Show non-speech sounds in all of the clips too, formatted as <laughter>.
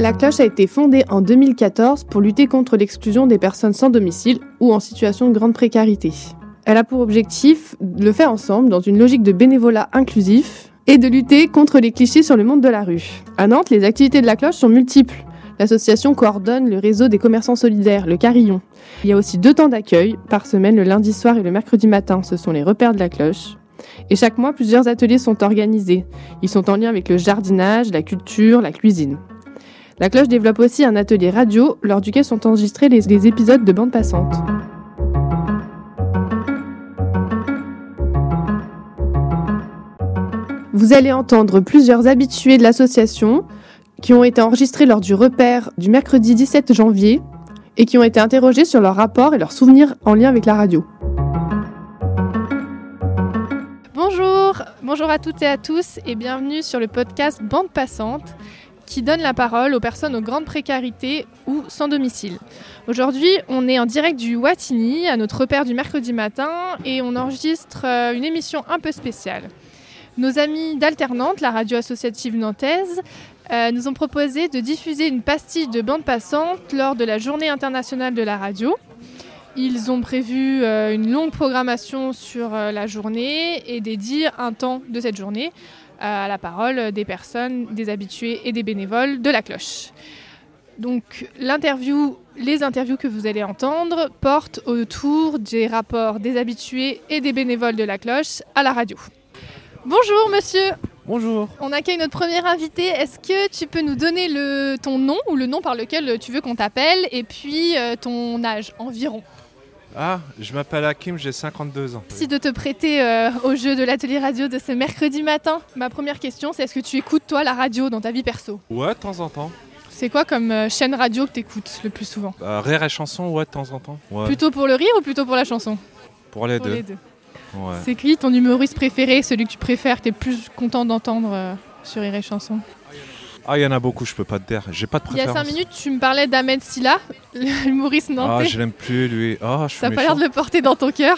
La cloche a été fondée en 2014 pour lutter contre l'exclusion des personnes sans domicile ou en situation de grande précarité. Elle a pour objectif de le faire ensemble dans une logique de bénévolat inclusif et de lutter contre les clichés sur le monde de la rue. À Nantes, les activités de la cloche sont multiples. L'association coordonne le réseau des commerçants solidaires, le Carillon. Il y a aussi deux temps d'accueil par semaine, le lundi soir et le mercredi matin. Ce sont les repères de la cloche. Et chaque mois, plusieurs ateliers sont organisés. Ils sont en lien avec le jardinage, la culture, la cuisine. La cloche développe aussi un atelier radio lors duquel sont enregistrés les, épisodes de bande passante. Vous allez entendre plusieurs habitués de l'association qui ont été enregistrés lors du repère du mercredi 17 janvier et qui ont été interrogés sur leur rapport et leurs souvenirs en lien avec la radio. Bonjour, bonjour à toutes et à tous et bienvenue sur le podcast Bande Passante qui donne la parole aux personnes aux grandes précarités ou sans domicile. Aujourd'hui, on est en direct du Watini, à notre repère du mercredi matin, et on enregistre euh, une émission un peu spéciale. Nos amis d'Alternante, la radio associative nantaise, euh, nous ont proposé de diffuser une pastille de bande passante lors de la journée internationale de la radio. Ils ont prévu euh, une longue programmation sur la journée et dédié un temps de cette journée à la parole des personnes, des habitués et des bénévoles de la cloche. Donc l'interview, les interviews que vous allez entendre portent autour des rapports des habitués et des bénévoles de la cloche à la radio. Bonjour monsieur. Bonjour. On accueille notre premier invité. Est-ce que tu peux nous donner le, ton nom ou le nom par lequel tu veux qu'on t'appelle et puis euh, ton âge environ? Ah, je m'appelle Hakim, j'ai 52 ans. Merci de te prêter euh, au jeu de l'atelier radio de ce mercredi matin. Ma première question, c'est est-ce que tu écoutes toi la radio dans ta vie perso? Ouais, de temps en temps. C'est quoi comme euh, chaîne radio que tu écoutes le plus souvent? Bah, rire et chanson, ouais, de temps en temps. Ouais. Plutôt pour le rire ou plutôt pour la chanson? Pour les Pour deux. les deux. Ouais. C'est qui ton humoriste préféré, celui que tu préfères, que tu es plus content d'entendre euh, sur Rire et Chanson? Ah, il y en a beaucoup, je peux pas te dire. J'ai pas de Il y a préférence. 5 minutes, tu me parlais d'Ahmed Silla, <laughs> l'humoriste Ah, nantais. je l'aime plus, lui. Ah, je T'as pas l'air de le porter dans ton cœur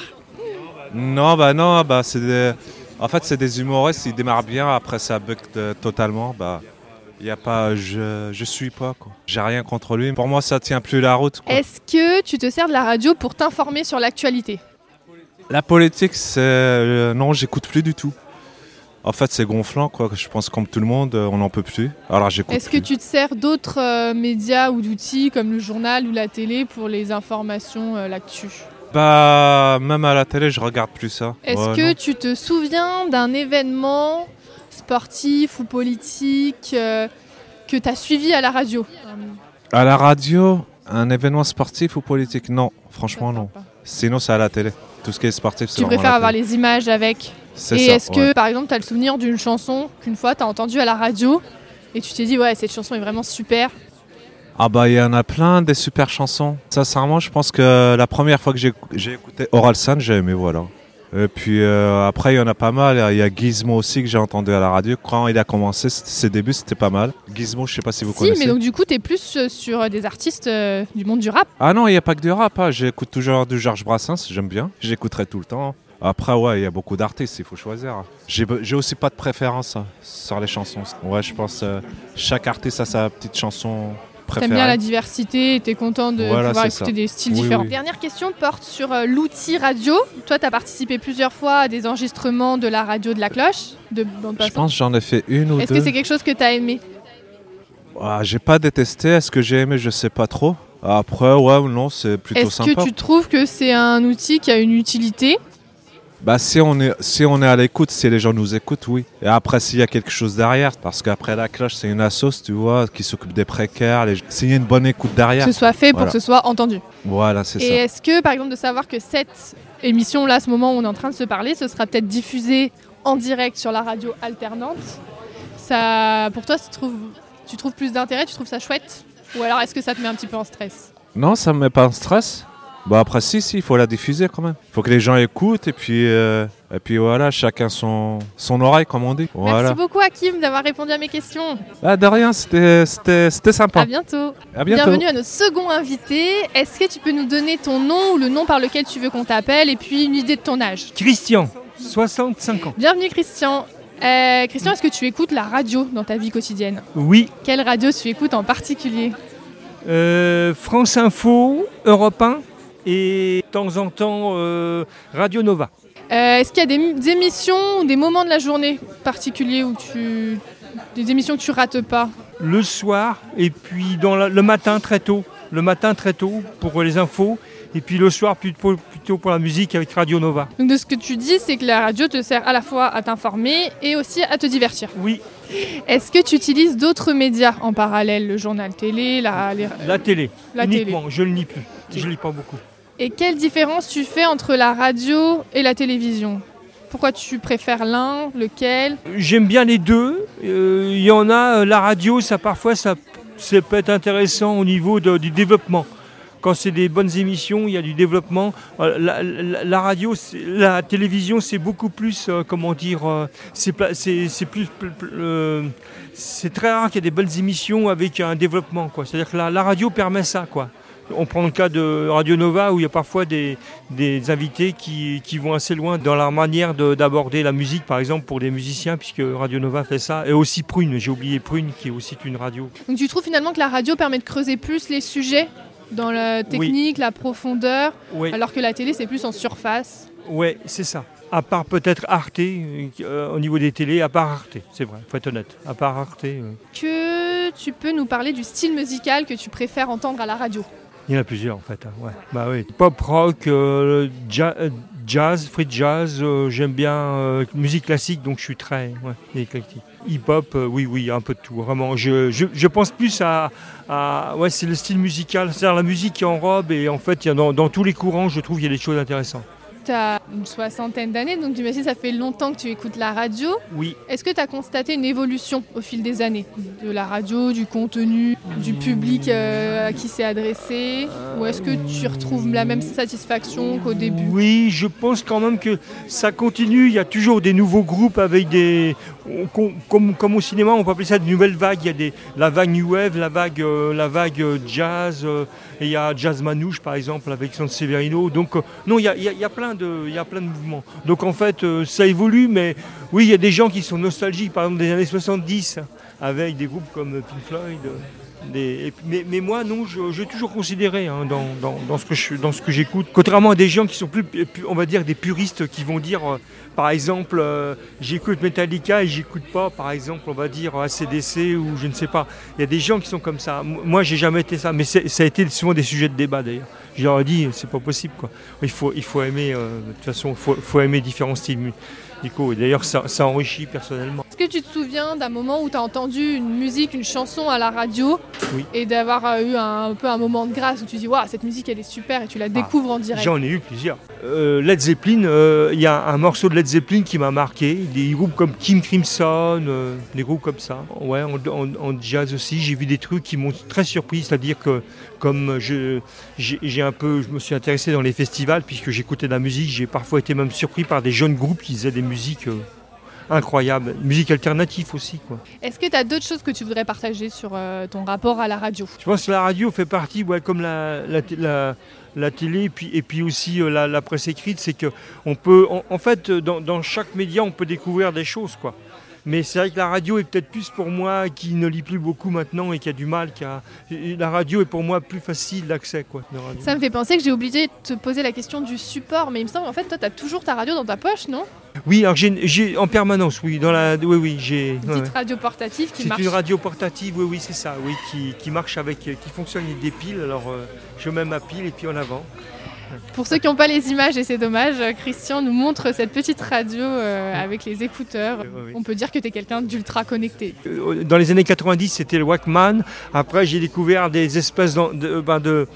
Non, bah non, bah c'est des... En fait, c'est des humoristes, ils démarrent bien, après ça bug totalement, bah... Il y a pas... Je, je suis pas, quoi. J'ai rien contre lui. Pour moi, ça tient plus la route. Est-ce que tu te sers de la radio pour t'informer sur l'actualité? La politique, c'est... euh, non, j'écoute plus du tout. En fait, c'est gonflant, quoi. Je pense comme tout le monde, euh, on n'en peut plus. Alors, j'écoute Est-ce que tu te sers d'autres euh, médias ou d'outils comme le journal ou la télé pour les informations, euh, l'actu? Bah, même à la télé, je regarde plus ça. Est-ce Ouais, que non. tu te souviens d'un événement sportif ou politique euh, que tu as suivi à la radio? À la radio, un événement sportif ou politique? Non, franchement, non. Sinon, c'est à la télé. Tout ce qui est sportif, Tu préfères avoir les images avec Et est-ce ouais. que, par exemple, tu as le souvenir d'une chanson qu'une fois tu as entendue à la radio et tu t'es dit, ouais, cette chanson est vraiment super Ah bah, il y en a plein des super chansons. Sincèrement, je pense que la première fois que j'ai écouté Oralsan, j'ai aimé, voilà. Et puis euh, après, il y en a pas mal. Il y a Gizmo aussi que j'ai entendu à la radio. Quand il a commencé, ses débuts, c'était pas mal. Gizmo, je sais pas si vous Si, connaissez. mais donc du coup, tu es plus euh, sur des artistes euh, du monde du rap. Ah non, il n'y a pas que du rap. hein. J'écoute toujours du Georges Brassens, j'aime bien. J'écouterai tout le temps. Après, ouais, il y a beaucoup d'artistes, il faut choisir. J'ai j'ai aussi pas de préférence hein, sur les chansons. Ouais, je pense euh, chaque artiste a sa petite chanson préférée. T'aimes bien la diversité et t'es content de Voilà, pouvoir écouter ça. des styles Oui, différents. oui. Dernière question porte sur euh, l'outil radio. Toi, tu as participé plusieurs fois à des enregistrements de la radio de la cloche, de bande Je pense que j'en ai fait une ou Est-ce deux. que c'est quelque chose que tu as aimé? Ah, j'ai pas détesté. Est-ce que j'ai aimé? Je sais pas trop. Après, ouais ou non, c'est plutôt Est-ce sympa. que tu trouves que c'est un outil qui a une utilité? Bah si on est si on est à l'écoute, si les gens nous écoutent, oui. Et après s'il y a quelque chose derrière, parce qu'après la cloche c'est une assoce, tu vois, qui s'occupe des précaires. Les... S'il y a une bonne écoute derrière, Que ce soit fait pour que ce soit entendu voilà, c'est Et ça. est-ce que, par exemple, de savoir que cette émission-là, à ce moment où on est en train de se parler, ce sera peut-être diffusé en direct sur la radio alternante, ça, pour toi, tu trouves, tu trouves plus d'intérêt, tu trouves ça chouette? Ou alors est-ce que ça te met un petit peu en stress? Non, ça me met pas en stress. Bah après si si, il faut la diffuser quand même. Il faut que les gens écoutent et puis euh, et puis voilà, chacun son son oreille comme on dit. Voilà. Merci beaucoup, Hakim, d'avoir répondu à mes questions. Ah de rien, c'était c'était c'était sympa. À bientôt. À bientôt. Bienvenue à notre second invité. Est-ce que tu peux nous donner ton nom ou le nom par lequel tu veux qu'on t'appelle et puis une idée de ton âge? Christian, 65 ans. Bienvenue, Christian. Euh, Christian, est-ce que tu écoutes la radio dans ta vie quotidienne? Oui, Quelle radio tu écoutes en particulier? Euh, France Info, Europe 1 et de temps en temps euh, Radio Nova. Euh, Est-ce qu'il y a des, des émissions ou des moments de la journée particuliers où tu. des émissions que tu rates pas? Le soir et puis dans la- le matin très tôt. Le matin très tôt pour les infos et puis le soir plutôt, plutôt pour la musique avec Radio Nova. Donc de ce que tu dis, c'est que la radio te sert à la fois à t'informer et aussi à te divertir. Oui, Est-ce que tu utilises d'autres médias en parallèle, le journal télé, la, les- la télé. la télé uniquement, je ne lis plus. Je lis pas beaucoup. Et quelle différence tu fais entre la radio et la télévision? Pourquoi tu préfères l'un, lequel? J'aime bien les deux. Euh, Il y en a, euh, la radio, ça parfois, ça, ça peut être intéressant au niveau du développement. Quand c'est des bonnes émissions, il y a du développement. Euh, La, radio, la télévision, c'est beaucoup plus, comment dire, c'est plus, pl- pl- c'est très rare qu'il y ait des bonnes émissions avec un développement. C'est-à-dire que la, la radio permet ça, quoi. On prend le cas de Radio Nova où il y a parfois des, des invités qui, qui vont assez loin dans leur manière de- d'aborder la musique, par exemple pour des musiciens, puisque Radio Nova fait ça. Et aussi Prune, j'ai oublié Prune, qui est aussi une radio. Donc tu trouves finalement que la radio permet de creuser plus les sujets dans la technique, la profondeur, Oui, alors que la télé c'est plus en surface? Ouais, c'est ça. À part peut-être Arte, euh, au niveau des télés, à part Arte, c'est vrai, faut être honnête. À part Arte, euh, Que tu peux nous parler du style musical que tu préfères entendre à la radio? Il y en a plusieurs en fait. hein, ouais. Bah oui. Pop rock, euh, euh, jazz, free jazz, euh, j'aime bien musique classique, donc je suis très ouais, éclectique. Hip-hop, euh, oui, oui, un peu de tout. Vraiment, je, je, pense plus à, ouais, c'est le style musical, c'est-à-dire la musique qui enrobe et en fait, dans, dans tous les courants, je trouve, il y a des choses intéressantes. Une soixantaine d'années, donc j'imagine ça fait longtemps que tu écoutes la radio. Oui. Est-ce que tu as constaté une évolution au fil des années De la radio, du contenu, du public euh, à qui c'est adressé? Ou est-ce que tu retrouves la même satisfaction qu'au début? Oui, je pense quand même que ça continue. Il y a toujours des nouveaux groupes avec des. Comme, comme au cinéma, on peut appeler ça de nouvelles vagues. Il y a des, la vague New Wave, la vague, euh, la vague euh, jazz. euh, et il y a Jazz Manouche, par exemple, avec San Severino. Donc, non, il y a, il y a- il y a plein de, il y a plein de mouvements. Donc, en fait, euh, ça évolue. Mais oui, il y a des gens qui sont nostalgiques, par exemple, des années 70, avec des groupes comme Pink Floyd. mais, moi, non, j'ai toujours considéré hein, dans, dans- ce que dans ce que j'écoute, contrairement à des gens qui sont plus, on va dire, des puristes qui vont dire, euh, par exemple, euh, j'écoute Metallica et j'écoute pas, par exemple, on va dire ACDC ou je ne sais pas. Il y a des gens qui sont comme ça. Moi, j'ai jamais été ça, mais ça a été souvent des sujets de débat d'ailleurs. Je leur ai dit, c'est pas possible quoi. Il faut, il faut aimer, euh, de toute façon, faut, faut aimer différents styles Et d'ailleurs, ça, ça enrichit personnellement. Est-ce que tu te souviens d'un moment où tu as entendu une musique, une chanson à la radio Oui. et d'avoir euh, eu un, un peu un moment de grâce où tu dis Waouh, cette musique elle est super et tu la découvres en direct? J'en ai eu plusieurs. Euh, Led Zeppelin, euh, il y a un morceau de Led Zeppelin qui m'a marqué. Des groupes comme Kim Crimson, euh, des groupes comme ça. Ouais, en, en- en jazz aussi, j'ai vu des trucs qui m'ont très surpris. C'est-à-dire que comme je, j'ai un peu, je me suis intéressé dans les festivals puisque j'écoutais de la musique, j'ai parfois été même surpris par des jeunes groupes qui faisaient des musiques euh, incroyables, musique alternative aussi quoi. Est-ce que tu as d'autres choses que tu voudrais partager sur euh, ton rapport à la radio? Je pense que la radio fait partie, ouais, comme la, la, té- la- la télé et puis, et puis aussi euh, la, presse écrite, c'est que on peut, en, en fait, dans, dans chaque média, on peut découvrir des choses, quoi. Mais c'est vrai que la radio est peut-être plus pour moi qui ne lit plus beaucoup maintenant et qui a du mal. Qui a... et La radio est pour moi plus facile d'accès, quoi. Ça me fait penser que j'ai oublié de te poser la question du support, mais il me semble en fait toi tu as toujours ta radio dans ta poche, non? Oui, alors j'ai, en permanence, oui, dans la, oui, oui, j'ai. Une ouais. petite radio portative qui C'est marche. une radio portative, oui, oui, c'est ça, oui, qui, qui marche avec, qui fonctionne avec des piles. Alors, euh, je mets ma pile et puis en avant. Pour ceux qui n'ont pas les images, et c'est dommage, euh, Christian nous montre cette petite radio euh, avec les écouteurs. On peut dire que tu es quelqu'un d'ultra connecté. Euh, Dans les années 90, c'était le Walkman. Après, j'ai découvert des espèces de, ben, de,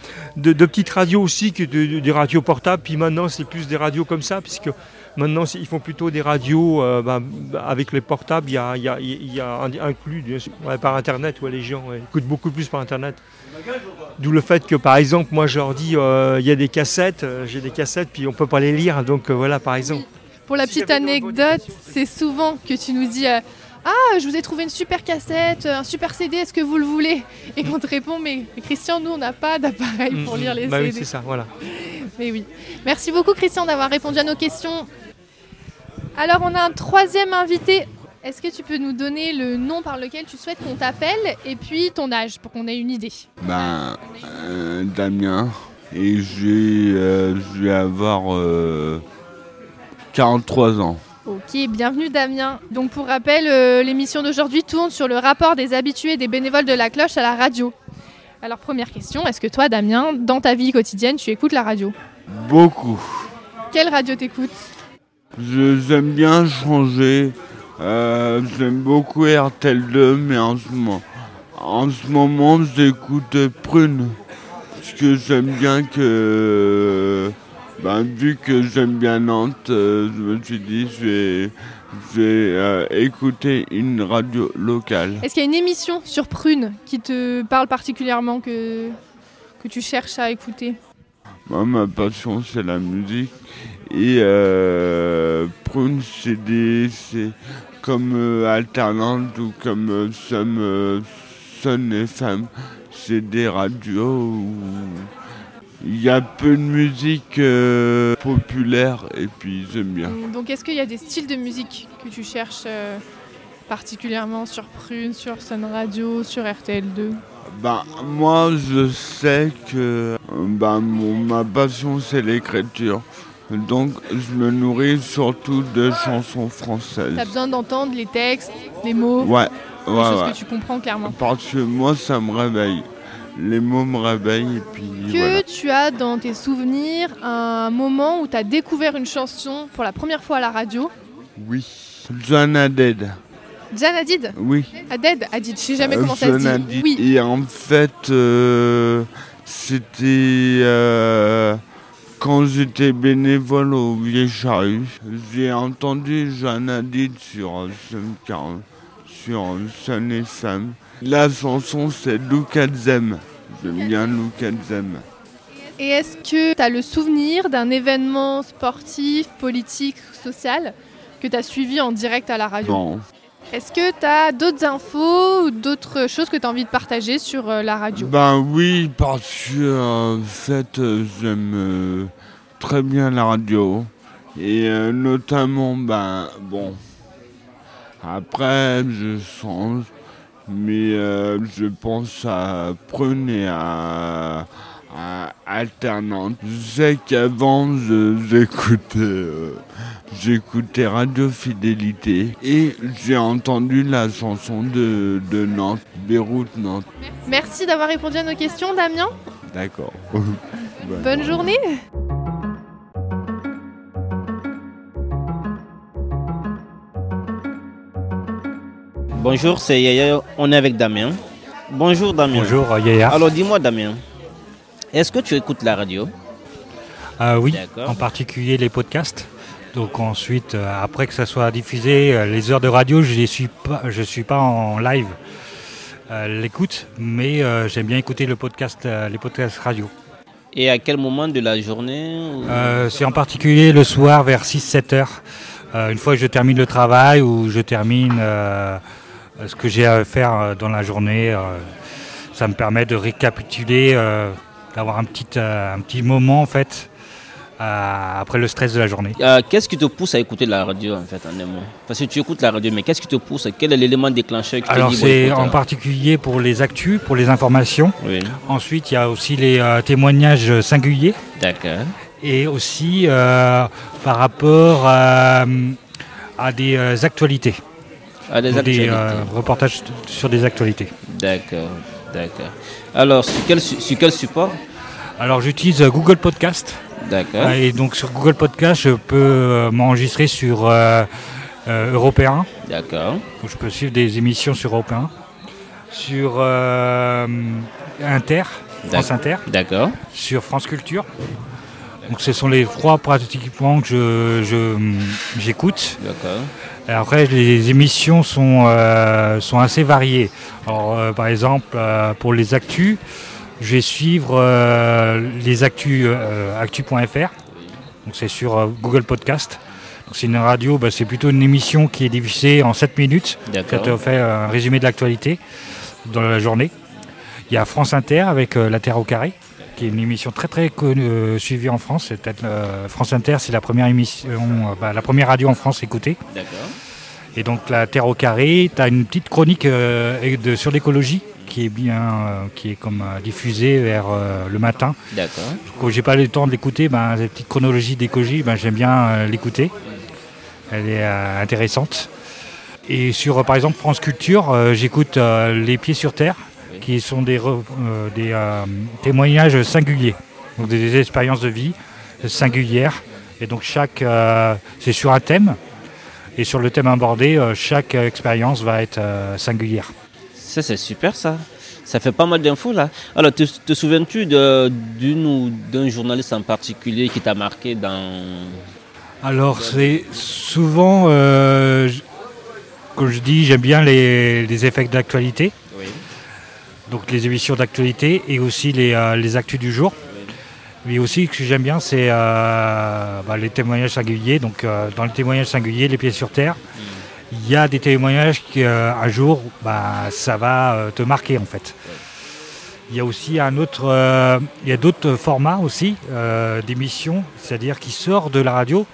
petites radios aussi, que de- de- des radios portables. Puis maintenant, c'est plus des radios comme ça, puisque maintenant, ils font plutôt des radios euh, ben, avec les portables. Il y a, y a- y inclus ouais, par Internet, ouais, les gens ouais, écoutent beaucoup plus par Internet. D'où le fait que, par exemple, moi, je leur dis, euh, il y a des cassettes, euh, j'ai des cassettes, puis on peut pas les lire. Donc euh, voilà, par exemple. Pour la petite anecdote, c'est souvent que tu nous dis euh, Ah, je vous ai trouvé une super cassette, un super CD, est-ce que vous le voulez? Et qu'on te répond Mais Christian, nous, on n'a pas d'appareil pour Mm, lire les bah oui, c'est ça, voilà. Mais oui. Merci beaucoup, Christian, d'avoir répondu à nos questions. Alors, on a un troisième invité Est-ce que tu peux nous donner le nom par lequel tu souhaites qu'on t'appelle et puis ton âge pour qu'on ait une idée? Ben, euh, Damien. Et j'ai, euh, je vais avoir euh, 43 ans. Ok, bienvenue Damien. Donc pour rappel, euh, l'émission d'aujourd'hui tourne sur le rapport des habitués des bénévoles de la cloche à la radio. Alors première question, est-ce que toi Damien, dans ta vie quotidienne, tu écoutes la radio? Beaucoup. Quelle radio t'écoutes? Je- J'aime bien changer. Euh, J'aime beaucoup RTL2, mais en ce moment, en ce moment j'écoute Prune. Parce que j'aime bien que. Ben, vu que j'aime bien Nantes, euh, je me suis dit je vais, je vais euh, écouter une radio locale. Est-ce qu'il y a une émission sur Prune qui te parle particulièrement que, que tu cherches à écouter? Moi, ma passion, c'est la musique. Et euh, Prune, c'est des. C'est comme euh, Alternante ou comme euh, Sun, euh, Sun FM. C'est des radios où il y a peu de musique euh, populaire et puis j'aime bien. Donc est-ce qu'il y a des styles de musique que tu cherches euh, particulièrement sur Prune, sur Sun Radio, sur RTL2 Ben, moi, je sais que ben, mon, ma passion, c'est l'écriture. Donc, je me nourris surtout de chansons françaises. T'as besoin d'entendre les textes, les mots, Ouais, ouais, choses ouais. que tu comprends clairement. Parce que moi, ça me réveille. Les mots me réveillent et puis Que voilà. tu as dans tes souvenirs un moment où tu as découvert une chanson pour la première fois à la radio? Oui. John Hadid. Jan Hadid Oui. Hadid Hadid, je sais jamais Euh, comment ça se dit. Hadid. Oui, Et en fait, euh, c'était euh, quand j'étais bénévole au Vieux Charrue. J'ai entendu John Hadid sur Sun 40, sur Sun FM. La chanson, c'est Look at Them. J'aime bien Look at Them. Et est-ce que tu as le souvenir d'un événement sportif, politique, social que tu as suivi en direct à la radio? Bon, Est-ce que tu as d'autres infos ou d'autres choses que tu as envie de partager sur euh, la radio? Ben oui, parce que euh, en fait, euh, j'aime très bien la radio. Et notamment, ben bon, après je change, mais je pense à Prune et à, Alternante. Je sais qu'avant, j'écoutais j'écoutais Radio Fidélité et j'ai entendu la chanson de, de Nantes, Beyrouth Nantes. Merci d'avoir répondu à nos questions, Damien. D'accord. <laughs> Bonne journée. Bonjour, c'est Yaya, on est avec Damien. Bonjour Damien. Bonjour Yaya. Alors dis-moi Damien, est-ce que tu écoutes la radio? Euh, oui, en particulier les podcasts. Donc ensuite, euh, après que ça soit diffusé, euh, les heures de radio, je ne suis pas, je suis pas en live euh, l'écoute, mais j'aime bien écouter le podcast, les podcasts radio. Et à quel moment de la journée ou- Euh, C'est en particulier le soir vers 6-7 heures, Euh, une fois que je termine le travail ou je termine euh, ce que j'ai à faire dans la journée. ça me permet de récapituler, d'avoir un petit, un petit moment en fait, euh, après le stress de la journée. Euh, Qu'est-ce qui te pousse à écouter la radio en fait en un mot? Parce que tu écoutes la radio, mais qu'est-ce qui te pousse? Quel est l'élément déclencheur qui Alors te dit bon, c'est en euh, particulier pour les actus, pour les informations. Oui, Ensuite, il y a aussi les euh, témoignages singuliers d'accord. et aussi par rapport à des actualités, Ah, des des actualités. euh, reportages sur des actualités. D'accord, d'accord. Alors sur quel, su- sur quel support? Alors j'utilise Google Podcast D'accord. et donc sur Google Podcast, je peux euh, m'enregistrer sur euh, euh, Européen. D'accord. Je peux suivre des émissions sur Européen, sur euh, Inter, France Inter. D'accord. sur France Culture. Donc ce sont les trois pratiquement que je- j'écoute. D'accord. Après les émissions sont, sont assez variées. Alors par exemple pour les actus, je vais suivre euh, les actus euh, actu.fr. Donc c'est sur euh, Google Podcast. C'est une radio, bah, c'est plutôt une émission qui est diffusée en 7 minutes. Ça te fait un résumé de l'actualité dans la journée. Il y a France Inter avec euh, La Terre au carré, qui est une émission très très connue, euh, suivie en France. C'est peut-être, euh, France Inter, c'est la première émission, bah, la première radio en France écoutée. Et donc la Terre au carré, tu as une petite chronique de- sur l'écologie qui est bien, euh, qui est comme euh, diffusée vers euh, le matin. D'accord. Quand j'ai pas le temps de l'écouter, ben, cette petite chronologie d'écologie, ben, j'aime bien l'écouter. Elle est intéressante. Et sur, par exemple, France Culture, j'écoute Les Pieds sur Terre, Oui. qui sont des, témoignages singuliers, donc des, des expériences de vie singulières. Et donc chaque, c'est sur un thème. Et sur le thème abordé, chaque expérience va être singulière. Ça, c'est super, ça. Ça fait pas mal d'infos, là. Alors, te, te souviens-tu d'une ou d'un journaliste en particulier qui t'a marqué dans... Alors c'est souvent, euh, comme je dis, j'aime bien les, les effets d'actualité, Oui. donc les émissions d'actualité et aussi les, euh, les actus du jour. Mais aussi ce que j'aime bien, c'est euh, bah, les témoignages singuliers. Donc euh, dans les témoignages singuliers, les pieds sur terre, il y a des témoignages qui euh, un jour, bah, ça va euh, te marquer en fait. Il y a aussi un autre, euh, il y a d'autres formats aussi euh, d'émissions, c'est-à-dire qui sortent de la radio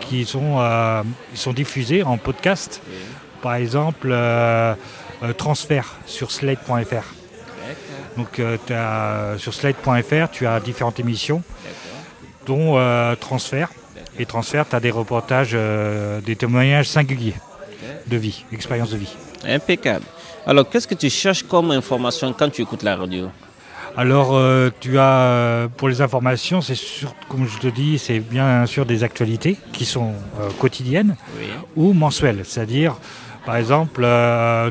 qui sont, euh, ils sont diffusés en podcast. Par exemple, euh, euh, Transfert sur slate.fr. Donc euh, sur slate.fr, tu as différentes émissions, dont euh, Transfert. Et Transfert, tu as des reportages, euh, des témoignages singuliers de vie, expérience de vie. Impeccable. Alors, qu'est-ce que tu cherches comme information quand tu écoutes la radio Alors, euh, tu as, euh, pour les informations, c'est sûr, comme je te dis, c'est bien sûr des actualités qui sont euh, quotidiennes. Oui. ou mensuel. C'est-à-dire, par exemple,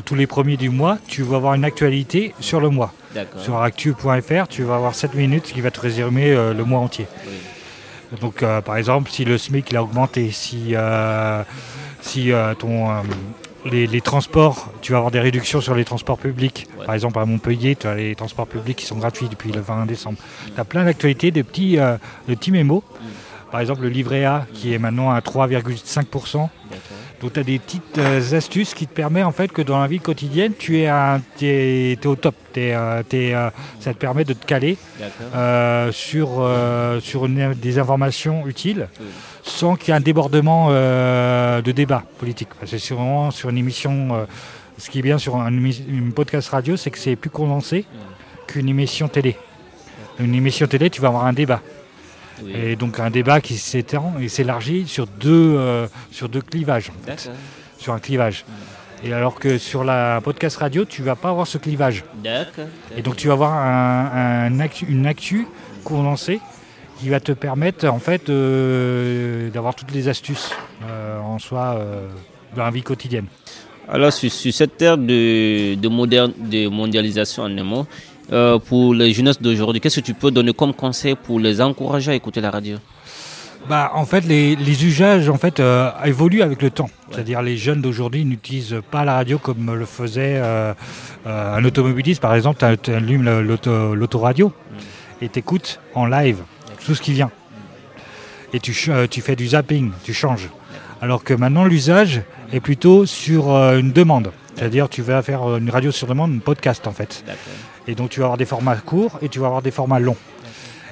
tous les premiers du mois, tu vas avoir une actualité sur le mois. Sur actu.fr, tu vas avoir 7 minutes qui va te résumer le mois entier. Oui. Donc, par exemple, si le SMIC il a augmenté, si, si euh, ton, euh, les, les transports, tu vas avoir des réductions sur les transports publics. Ouais. Par exemple, à Montpellier, tu as les transports publics qui sont gratuits depuis le 20 décembre. Tu as plein d'actualités, de petits, euh, de petits mémos. Par exemple, le livret A qui est maintenant à 3,5%. Donc tu as des petites euh, astuces qui te permettent en fait que dans la vie quotidienne, tu es, un- au top. Euh, euh, ça te permet de te caler euh, sur, sur une- des informations utiles Oui. sans qu'il y ait un débordement de débat politique. C'est vraiment sur une émission, ce qui est bien sur un une podcast radio, c'est que c'est plus condensé qu'une émission télé. Une émission télé, tu vas avoir un débat. Oui. Et donc un débat qui s'étend et s'élargit sur deux, euh, sur deux clivages en fait D'accord. sur un clivage. Et alors que sur la podcast radio, tu vas pas avoir ce clivage. D'accord. Et donc tu vas avoir un- un actu- une actu condensée qui va te permettre en fait de- d'avoir toutes les astuces euh, en soi euh, dans la vie quotidienne. Alors, sur, sur cette ère de, de, moderne, de mondialisation en un mot, euh, pour les jeunesses d'aujourd'hui, qu'est-ce que tu peux donner comme conseil pour les encourager à écouter la radio Bah, en fait, les, les usages en fait, euh, évoluent avec le temps. C'est-à-dire les jeunes d'aujourd'hui n'utilisent pas la radio comme le faisait euh, un automobiliste. Par exemple, tu allumes l'autoradio et tu écoutes en live tout ce qui vient. Et tu, fais du zapping, tu changes. Alors que maintenant, l'usage est plutôt sur une demande. C'est-à-dire tu vas faire euh, une radio sur demande, une podcast en fait. Et donc tu vas avoir des formats courts et tu vas avoir des formats longs.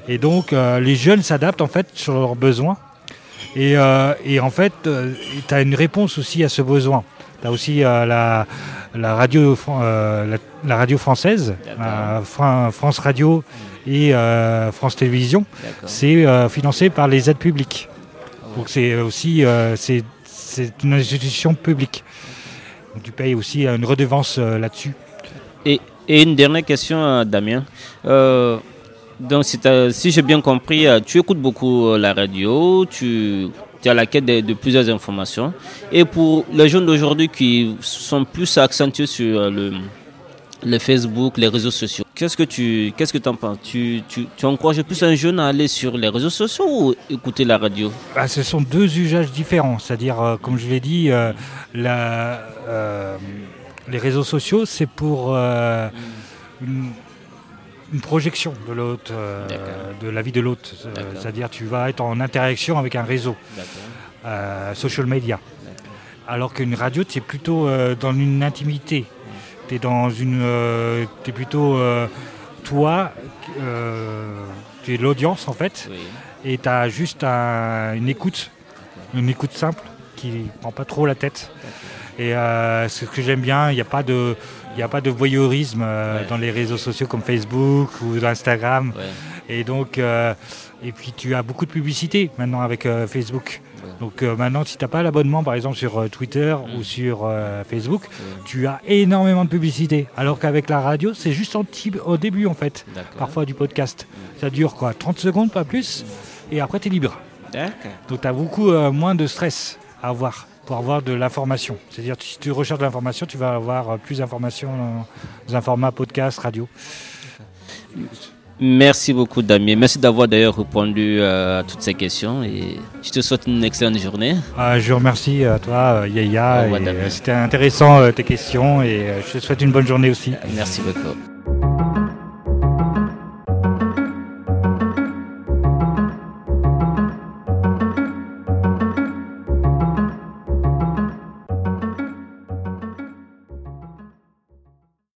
Et donc euh, les jeunes s'adaptent en fait sur leurs besoins. Et, euh, et en fait, tu as une réponse aussi à ce besoin. Tu as aussi la, la, radio, la, la radio française, Fran- France Radio et France Télévisions. C'est financé par les aides publiques. Donc c'est aussi c'est une institution publique. Tu payes aussi une redevance euh, là-dessus. Et, une dernière question, euh, Damien. Euh, donc, si, j'ai bien compris, euh, tu écoutes beaucoup euh, la radio, tu, à la quête de, de plusieurs informations. Et pour les jeunes d'aujourd'hui qui sont plus accentués sur euh, le, le Facebook, les réseaux sociaux, qu'est-ce que tu qu'est-ce que en penses? Tu, tu, tu encourages plus un jeune à aller sur les réseaux sociaux ou écouter la radio? Bah, ce sont deux usages différents. C'est-à-dire, euh, comme je l'ai dit, euh, la, euh, les réseaux sociaux, c'est pour une, une projection de l'autre, de la vie de l'autre. C'est-à-dire, tu vas être en interaction avec un réseau, social media. Alors qu'une radio, tu es plutôt dans une intimité. Tu es dans une. euh, plutôt euh, toi, euh, tu es l'audience en fait Oui. et tu as juste un- une écoute, une écoute simple qui prend pas trop la tête. Et euh, ce que j'aime bien, il n'y a pas de... Il n'y a pas de voyeurisme euh, Ouais. dans les réseaux sociaux comme Facebook ou Instagram. Ouais. Et donc, euh, et puis tu as beaucoup de publicité maintenant avec Facebook. Donc euh, maintenant, si tu n'as pas l'abonnement, par exemple sur euh, Twitter Mm. ou sur euh, Facebook, Ouais. tu as énormément de publicité. Alors qu'avec la radio, c'est juste en au début en fait, parfois du podcast. Ça dure quoi 30 secondes, pas plus, et après tu es libre. Donc tu as beaucoup moins de stress à avoir pour avoir de l'information. C'est-à-dire si tu recherches de l'information, tu vas avoir plus d'informations dans- dans un format podcast, radio. Merci beaucoup Damien. Merci d'avoir d'ailleurs répondu euh, à toutes ces questions et je te souhaite une excellente journée. Euh, je remercie à toi, euh, Yaya. Euh, C'était intéressant euh, tes questions et euh, je te souhaite une bonne journée aussi. Merci beaucoup.